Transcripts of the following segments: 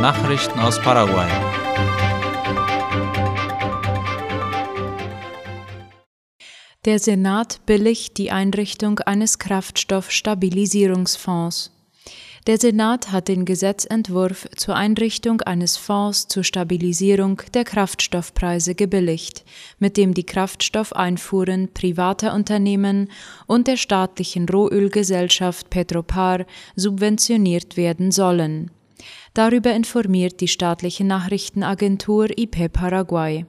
Nachrichten aus Paraguay. Der Senat billigt die Einrichtung eines Kraftstoffstabilisierungsfonds. Der Senat hat den Gesetzentwurf zur Einrichtung eines Fonds zur Stabilisierung der Kraftstoffpreise gebilligt, mit dem die Kraftstoffeinfuhren privater Unternehmen und der staatlichen Rohölgesellschaft Petropar subventioniert werden sollen. Darüber informiert die staatliche Nachrichtenagentur IP Paraguay.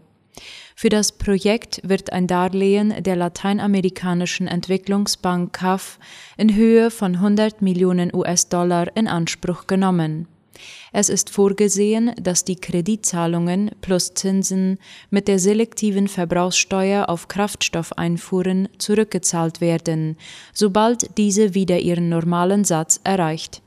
Für das Projekt wird ein Darlehen der lateinamerikanischen Entwicklungsbank CAF in Höhe von 100 Millionen US-Dollar in Anspruch genommen. Es ist vorgesehen, dass die Kreditzahlungen plus Zinsen mit der selektiven Verbrauchssteuer auf Kraftstoffeinfuhren zurückgezahlt werden, sobald diese wieder ihren normalen Satz erreicht.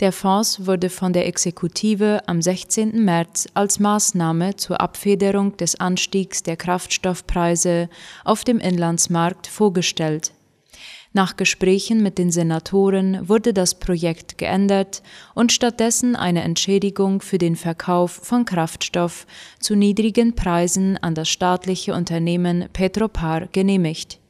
Der Fonds wurde von der Exekutive am 16. März als Maßnahme zur Abfederung des Anstiegs der Kraftstoffpreise auf dem Inlandsmarkt vorgestellt. Nach Gesprächen mit den Senatoren wurde das Projekt geändert und stattdessen eine Entschädigung für den Verkauf von Kraftstoff zu niedrigen Preisen an das staatliche Unternehmen Petropar genehmigt.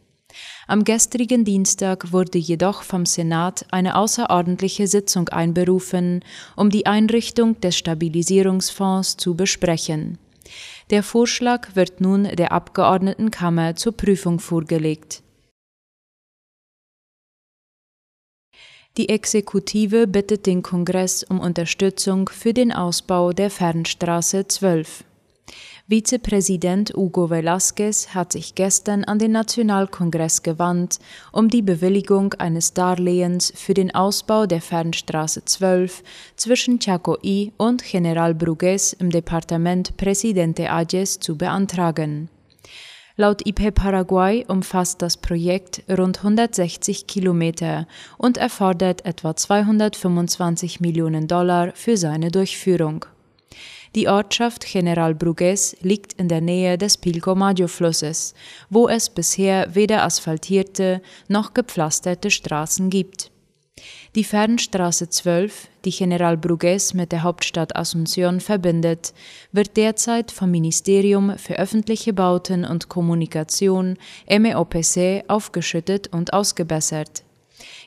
Am gestrigen Dienstag wurde jedoch vom Senat eine außerordentliche Sitzung einberufen, um die Einrichtung des Stabilisierungsfonds zu besprechen. Der Vorschlag wird nun der Abgeordnetenkammer zur Prüfung vorgelegt. Die Exekutive bittet den Kongress um Unterstützung für den Ausbau der Fernstraße 12. Vizepräsident Hugo Velázquez hat sich gestern an den Nationalkongress gewandt, um die Bewilligung eines Darlehens für den Ausbau der Fernstraße 12 zwischen Chacoí und General Brugues im Departement Presidente Ayes zu beantragen. Laut IP Paraguay umfasst das Projekt rund 160 Kilometer und erfordert etwa 225 Millionen Dollar für seine Durchführung. Die Ortschaft General Brugues liegt in der Nähe des Pilcomayo-Flusses, wo es bisher weder asphaltierte noch gepflasterte Straßen gibt. Die Fernstraße 12, die General Brugues mit der Hauptstadt Asunción verbindet, wird derzeit vom Ministerium für öffentliche Bauten und Kommunikation MEOPC aufgeschüttet und ausgebessert.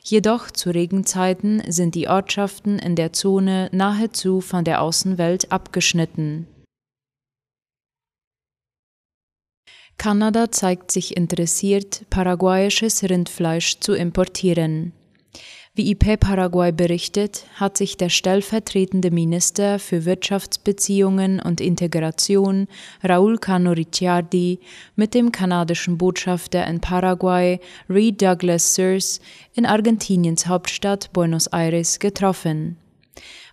Jedoch zu Regenzeiten sind die Ortschaften in der Zone nahezu von der Außenwelt abgeschnitten. Kanada zeigt sich interessiert, paraguayisches Rindfleisch zu importieren. Wie IP Paraguay berichtet, hat sich der stellvertretende Minister für Wirtschaftsbeziehungen und Integration, Raúl Cano Ricciardi, mit dem kanadischen Botschafter in Paraguay, Reed Douglas Sears, in Argentiniens Hauptstadt Buenos Aires getroffen.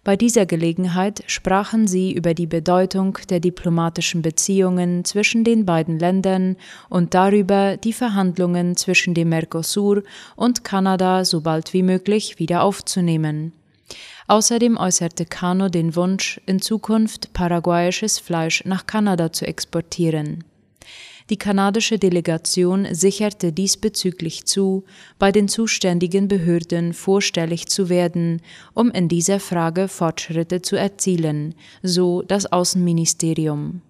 Bei dieser Gelegenheit sprachen sie über die Bedeutung der diplomatischen Beziehungen zwischen den beiden Ländern und darüber, die Verhandlungen zwischen dem Mercosur und Kanada so bald wie möglich wieder aufzunehmen. Außerdem äußerte Cano den Wunsch, in Zukunft paraguayisches Fleisch nach Kanada zu exportieren. Die kanadische Delegation sicherte diesbezüglich zu, bei den zuständigen Behörden vorstellig zu werden, um in dieser Frage Fortschritte zu erzielen, so das Außenministerium.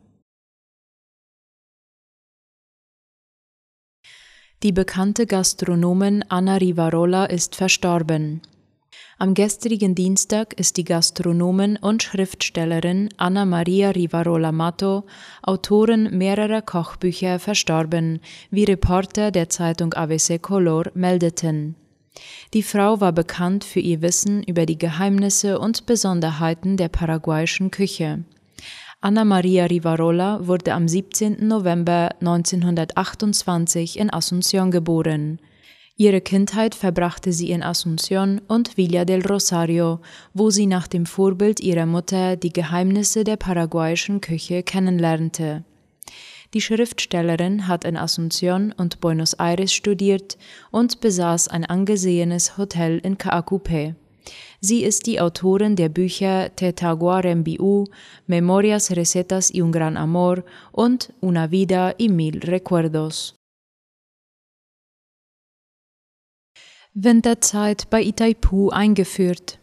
Die bekannte Gastronomin Anna Rivarola ist verstorben. Am gestrigen Dienstag ist die Gastronomin und Schriftstellerin Anna Maria Rivarola Mato, Autorin mehrerer Kochbücher, verstorben, wie Reporter der Zeitung ABC Color meldeten. Die Frau war bekannt für ihr Wissen über die Geheimnisse und Besonderheiten der paraguayischen Küche. Anna Maria Rivarola wurde am 17. November 1928 in Asunción geboren. Ihre Kindheit verbrachte sie in Asunción und Villa del Rosario, wo sie nach dem Vorbild ihrer Mutter die Geheimnisse der paraguayischen Küche kennenlernte. Die Schriftstellerin hat in Asunción und Buenos Aires studiert und besaß ein angesehenes Hotel in Caacupé. Sie ist die Autorin der Bücher Tetaguarembiu, Memorias, Recetas y un gran amor und Una vida y mil recuerdos. Winterzeit bei Itaipu eingeführt.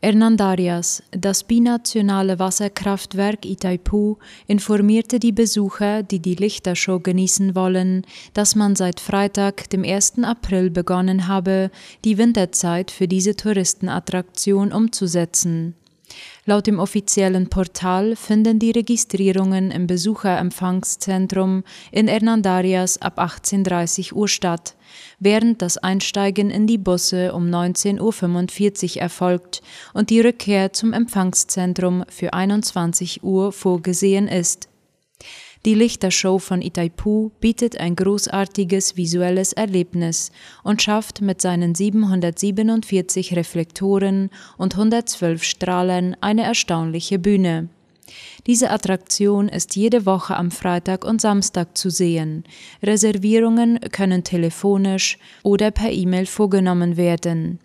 Hernandarias, das binationale Wasserkraftwerk Itaipu, informierte die Besucher, die die Lichtershow genießen wollen, dass man seit Freitag, dem 1. April, begonnen habe, die Winterzeit für diese Touristenattraktion umzusetzen. Laut dem offiziellen Portal finden die Registrierungen im Besucherempfangszentrum in Hernandarias ab 18.30 Uhr statt, während das Einsteigen in die Busse um 19.45 Uhr erfolgt und die Rückkehr zum Empfangszentrum für 21 Uhr vorgesehen ist. Die Lichtershow von Itaipu bietet ein großartiges visuelles Erlebnis und schafft mit seinen 747 Reflektoren und 112 Strahlen eine erstaunliche Bühne. Diese Attraktion ist jede Woche am Freitag und Samstag zu sehen. Reservierungen können telefonisch oder per E-Mail vorgenommen werden.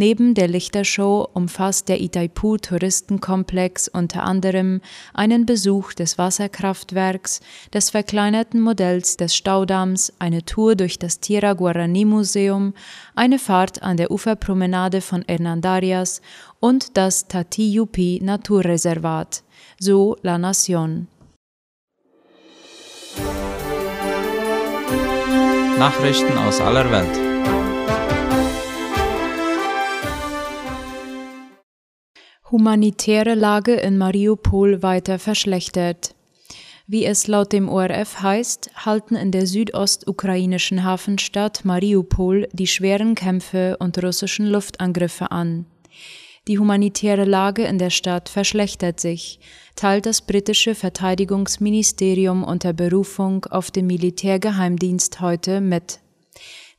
Neben der Lichtershow umfasst der Itaipu Touristenkomplex unter anderem einen Besuch des Wasserkraftwerks, des verkleinerten Modells des Staudamms, eine Tour durch das Tierra Guarani Museum, eine Fahrt an der Uferpromenade von Hernandarias und das Tatiyupi Naturreservat, so La Nación. Nachrichten aus aller Welt. Humanitäre Lage in Mariupol weiter verschlechtert. Wie es laut dem ORF heißt, halten in der südostukrainischen Hafenstadt Mariupol die schweren Kämpfe und russischen Luftangriffe an. Die humanitäre Lage in der Stadt verschlechtert sich, teilt das britische Verteidigungsministerium unter Berufung auf den Militärgeheimdienst heute mit.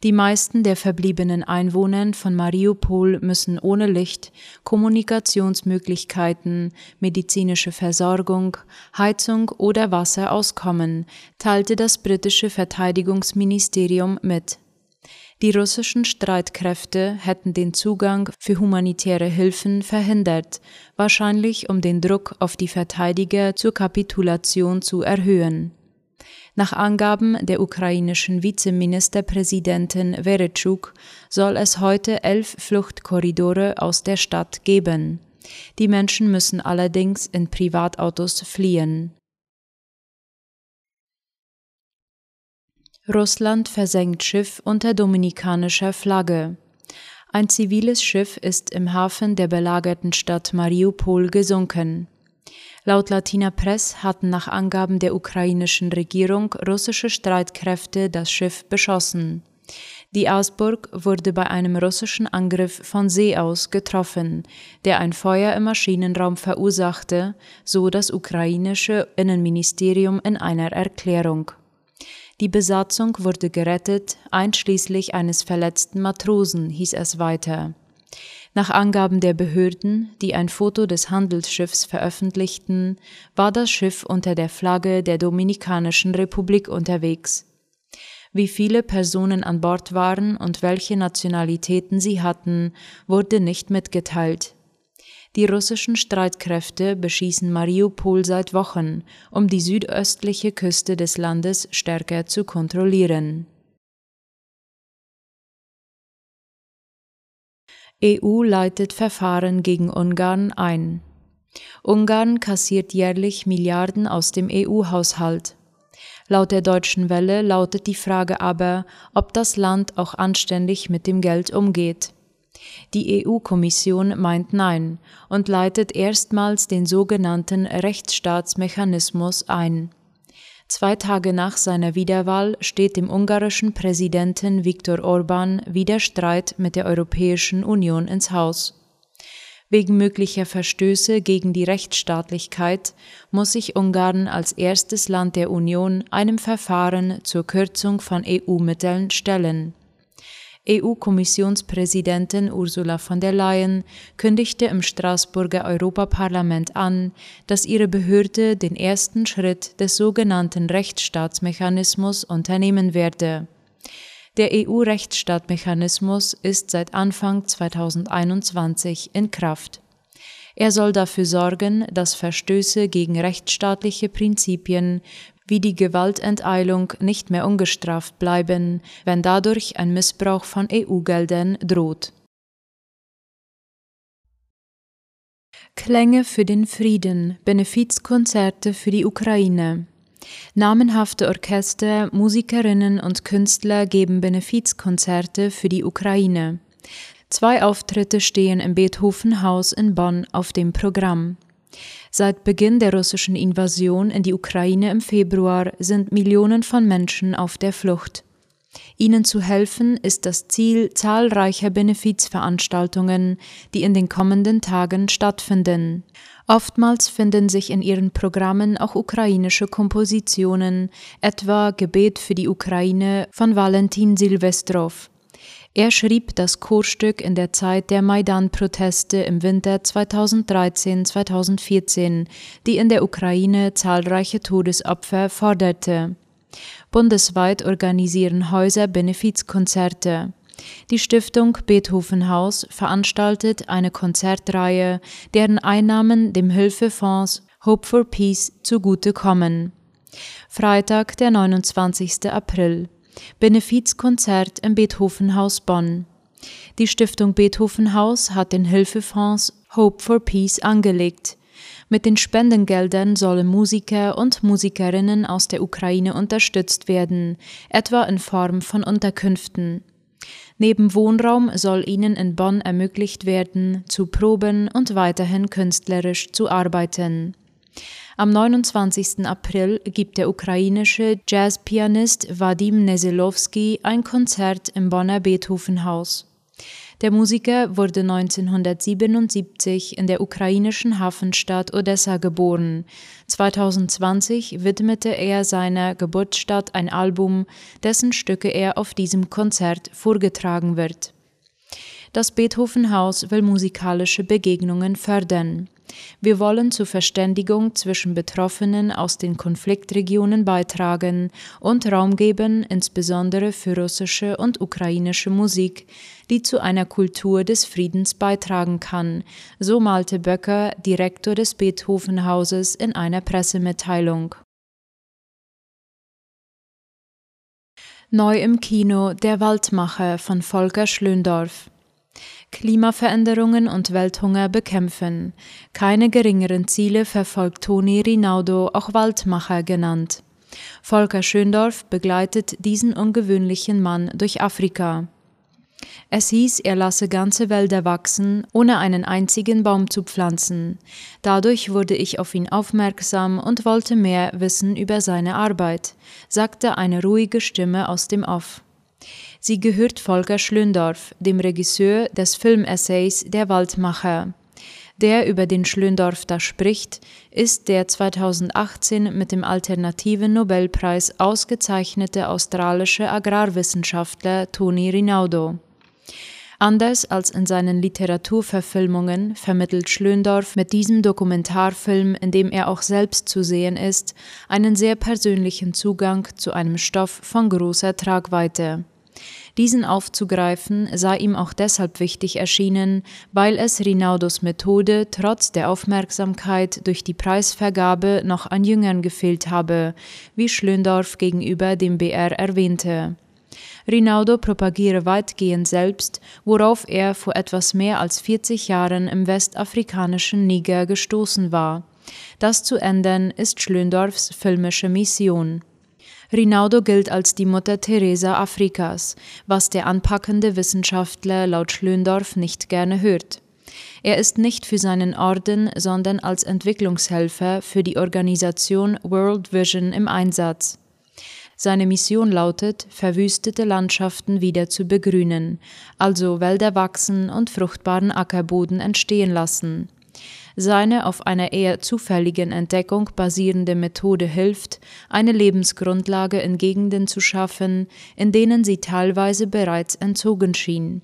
Die meisten der verbliebenen Einwohner von Mariupol müssen ohne Licht, Kommunikationsmöglichkeiten, medizinische Versorgung, Heizung oder Wasser auskommen, teilte das britische Verteidigungsministerium mit. Die russischen Streitkräfte hätten den Zugang für humanitäre Hilfen verhindert, wahrscheinlich um den Druck auf die Verteidiger zur Kapitulation zu erhöhen. Nach Angaben der ukrainischen Vizeministerpräsidentin Veretschuk soll es heute elf Fluchtkorridore aus der Stadt geben. Die Menschen müssen allerdings in Privatautos fliehen. Russland versenkt Schiff unter dominikanischer Flagge. Ein ziviles Schiff ist im Hafen der belagerten Stadt Mariupol gesunken. Laut Latina Press hatten nach Angaben der ukrainischen Regierung russische Streitkräfte das Schiff beschossen. Die Ausburg wurde bei einem russischen Angriff von See aus getroffen, der ein Feuer im Maschinenraum verursachte, so das ukrainische Innenministerium in einer Erklärung. Die Besatzung wurde gerettet, einschließlich eines verletzten Matrosen, hieß es weiter. Nach Angaben der Behörden, die ein Foto des Handelsschiffs veröffentlichten, war das Schiff unter der Flagge der Dominikanischen Republik unterwegs. Wie viele Personen an Bord waren und welche Nationalitäten sie hatten, wurde nicht mitgeteilt. Die russischen Streitkräfte beschießen Mariupol seit Wochen, um die südöstliche Küste des Landes stärker zu kontrollieren. EU leitet Verfahren gegen Ungarn ein. Ungarn kassiert jährlich Milliarden aus dem EU-Haushalt. Laut der deutschen Welle lautet die Frage aber, ob das Land auch anständig mit dem Geld umgeht. Die EU-Kommission meint Nein und leitet erstmals den sogenannten Rechtsstaatsmechanismus ein. Zwei Tage nach seiner Wiederwahl steht dem ungarischen Präsidenten Viktor Orban wieder Streit mit der Europäischen Union ins Haus. Wegen möglicher Verstöße gegen die Rechtsstaatlichkeit muss sich Ungarn als erstes Land der Union einem Verfahren zur Kürzung von EU-Mitteln stellen. EU-Kommissionspräsidentin Ursula von der Leyen kündigte im Straßburger Europaparlament an, dass ihre Behörde den ersten Schritt des sogenannten Rechtsstaatsmechanismus unternehmen werde. Der EU-Rechtsstaatmechanismus ist seit Anfang 2021 in Kraft. Er soll dafür sorgen, dass Verstöße gegen rechtsstaatliche Prinzipien wie die Gewaltenteilung nicht mehr ungestraft bleiben, wenn dadurch ein Missbrauch von EU-Geldern droht. Klänge für den Frieden, Benefizkonzerte für die Ukraine. Namenhafte Orchester, Musikerinnen und Künstler geben Benefizkonzerte für die Ukraine. Zwei Auftritte stehen im Beethovenhaus in Bonn auf dem Programm. Seit Beginn der russischen Invasion in die Ukraine im Februar sind Millionen von Menschen auf der Flucht. Ihnen zu helfen ist das Ziel zahlreicher Benefizveranstaltungen, die in den kommenden Tagen stattfinden. Oftmals finden sich in ihren Programmen auch ukrainische Kompositionen, etwa Gebet für die Ukraine von Valentin Silvestrov. Er schrieb das Chorstück in der Zeit der Maidan-Proteste im Winter 2013-2014, die in der Ukraine zahlreiche Todesopfer forderte. Bundesweit organisieren Häuser Benefizkonzerte. Die Stiftung Beethovenhaus veranstaltet eine Konzertreihe, deren Einnahmen dem Hilfefonds Hope for Peace zugutekommen. Freitag, der 29. April. Benefizkonzert im Beethovenhaus Bonn. Die Stiftung Beethovenhaus hat den Hilfefonds Hope for Peace angelegt. Mit den Spendengeldern sollen Musiker und Musikerinnen aus der Ukraine unterstützt werden, etwa in Form von Unterkünften. Neben Wohnraum soll ihnen in Bonn ermöglicht werden, zu proben und weiterhin künstlerisch zu arbeiten. Am 29. April gibt der ukrainische Jazzpianist Vadim Neselowski ein Konzert im Bonner Beethovenhaus. Der Musiker wurde 1977 in der ukrainischen Hafenstadt Odessa geboren. 2020 widmete er seiner Geburtsstadt ein Album, dessen Stücke er auf diesem Konzert vorgetragen wird. Das Beethovenhaus will musikalische Begegnungen fördern. Wir wollen zur Verständigung zwischen Betroffenen aus den Konfliktregionen beitragen und Raum geben, insbesondere für russische und ukrainische Musik, die zu einer Kultur des Friedens beitragen kann, so malte Böcker, Direktor des Beethovenhauses, in einer Pressemitteilung. Neu im Kino Der Waldmacher von Volker Schlöndorff. Klimaveränderungen und Welthunger bekämpfen. Keine geringeren Ziele verfolgt Toni Rinaldo, auch Waldmacher genannt. Volker Schöndorf begleitet diesen ungewöhnlichen Mann durch Afrika. Es hieß, er lasse ganze Wälder wachsen, ohne einen einzigen Baum zu pflanzen. Dadurch wurde ich auf ihn aufmerksam und wollte mehr wissen über seine Arbeit, sagte eine ruhige Stimme aus dem Off. Sie gehört Volker Schlöndorff, dem Regisseur des Filmessays Der Waldmacher. Der über den Schlöndorff da spricht, ist der 2018 mit dem alternativen Nobelpreis ausgezeichnete australische Agrarwissenschaftler Tony Rinaldo. Anders als in seinen Literaturverfilmungen vermittelt Schlöndorff mit diesem Dokumentarfilm, in dem er auch selbst zu sehen ist, einen sehr persönlichen Zugang zu einem Stoff von großer Tragweite. Diesen aufzugreifen sei ihm auch deshalb wichtig erschienen, weil es Rinaldos Methode trotz der Aufmerksamkeit durch die Preisvergabe noch an Jüngern gefehlt habe, wie Schlöndorff gegenüber dem BR erwähnte. Rinaldo propagiere weitgehend selbst, worauf er vor etwas mehr als 40 Jahren im westafrikanischen Niger gestoßen war. Das zu ändern ist Schlöndorffs filmische Mission. Rinaldo gilt als die Mutter Teresa Afrikas, was der anpackende Wissenschaftler laut Schlöndorff nicht gerne hört. Er ist nicht für seinen Orden, sondern als Entwicklungshelfer für die Organisation World Vision im Einsatz. Seine Mission lautet, verwüstete Landschaften wieder zu begrünen, also Wälder wachsen und fruchtbaren Ackerboden entstehen lassen. Seine auf einer eher zufälligen Entdeckung basierende Methode hilft, eine Lebensgrundlage in Gegenden zu schaffen, in denen sie teilweise bereits entzogen schien.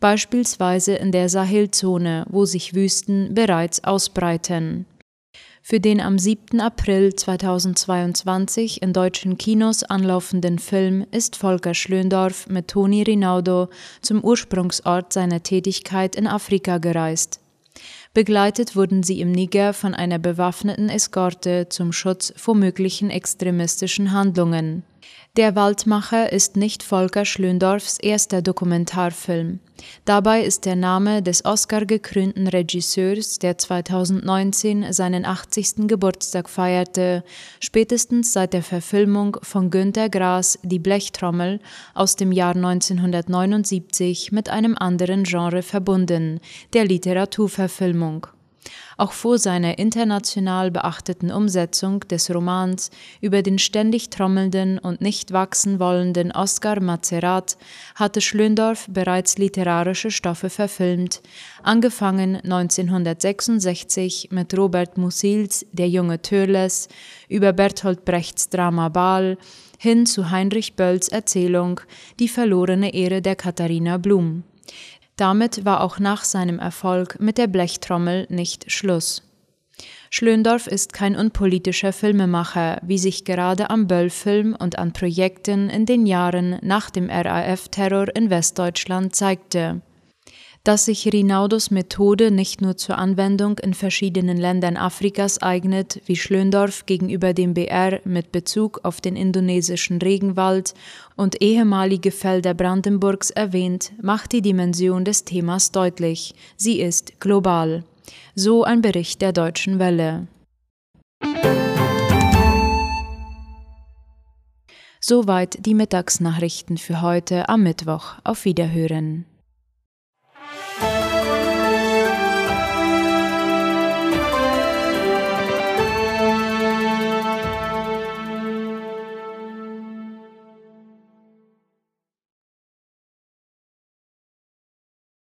Beispielsweise in der Sahelzone, wo sich Wüsten bereits ausbreiten. Für den am 7. April 2022 in deutschen Kinos anlaufenden Film ist Volker Schlöndorff mit Toni Rinaldo zum Ursprungsort seiner Tätigkeit in Afrika gereist. Begleitet wurden sie im Niger von einer bewaffneten Eskorte zum Schutz vor möglichen extremistischen Handlungen. Der Waldmacher ist nicht Volker Schlöndorffs erster Dokumentarfilm. Dabei ist der Name des Oscar-gekrönten Regisseurs, der 2019 seinen 80. Geburtstag feierte, spätestens seit der Verfilmung von Günter Grass Die Blechtrommel aus dem Jahr 1979 mit einem anderen Genre verbunden, der Literaturverfilmung. Auch vor seiner international beachteten Umsetzung des Romans über den ständig trommelnden und nicht wachsen wollenden Oskar Mazerat hatte Schlöndorff bereits literarische Stoffe verfilmt, angefangen 1966 mit Robert Mussils Der junge Törles über Bertolt Brechts Drama Baal hin zu Heinrich Bölls Erzählung Die verlorene Ehre der Katharina Blum. Damit war auch nach seinem Erfolg mit der Blechtrommel nicht Schluss. Schlöndorff ist kein unpolitischer Filmemacher, wie sich gerade am Böll-Film und an Projekten in den Jahren nach dem RAF-Terror in Westdeutschland zeigte dass sich Rinaudos Methode nicht nur zur Anwendung in verschiedenen Ländern Afrikas eignet, wie Schlöndorff gegenüber dem BR mit Bezug auf den indonesischen Regenwald und ehemalige Felder Brandenburgs erwähnt, macht die Dimension des Themas deutlich. Sie ist global. So ein Bericht der Deutschen Welle. Soweit die Mittagsnachrichten für heute am Mittwoch. Auf Wiederhören.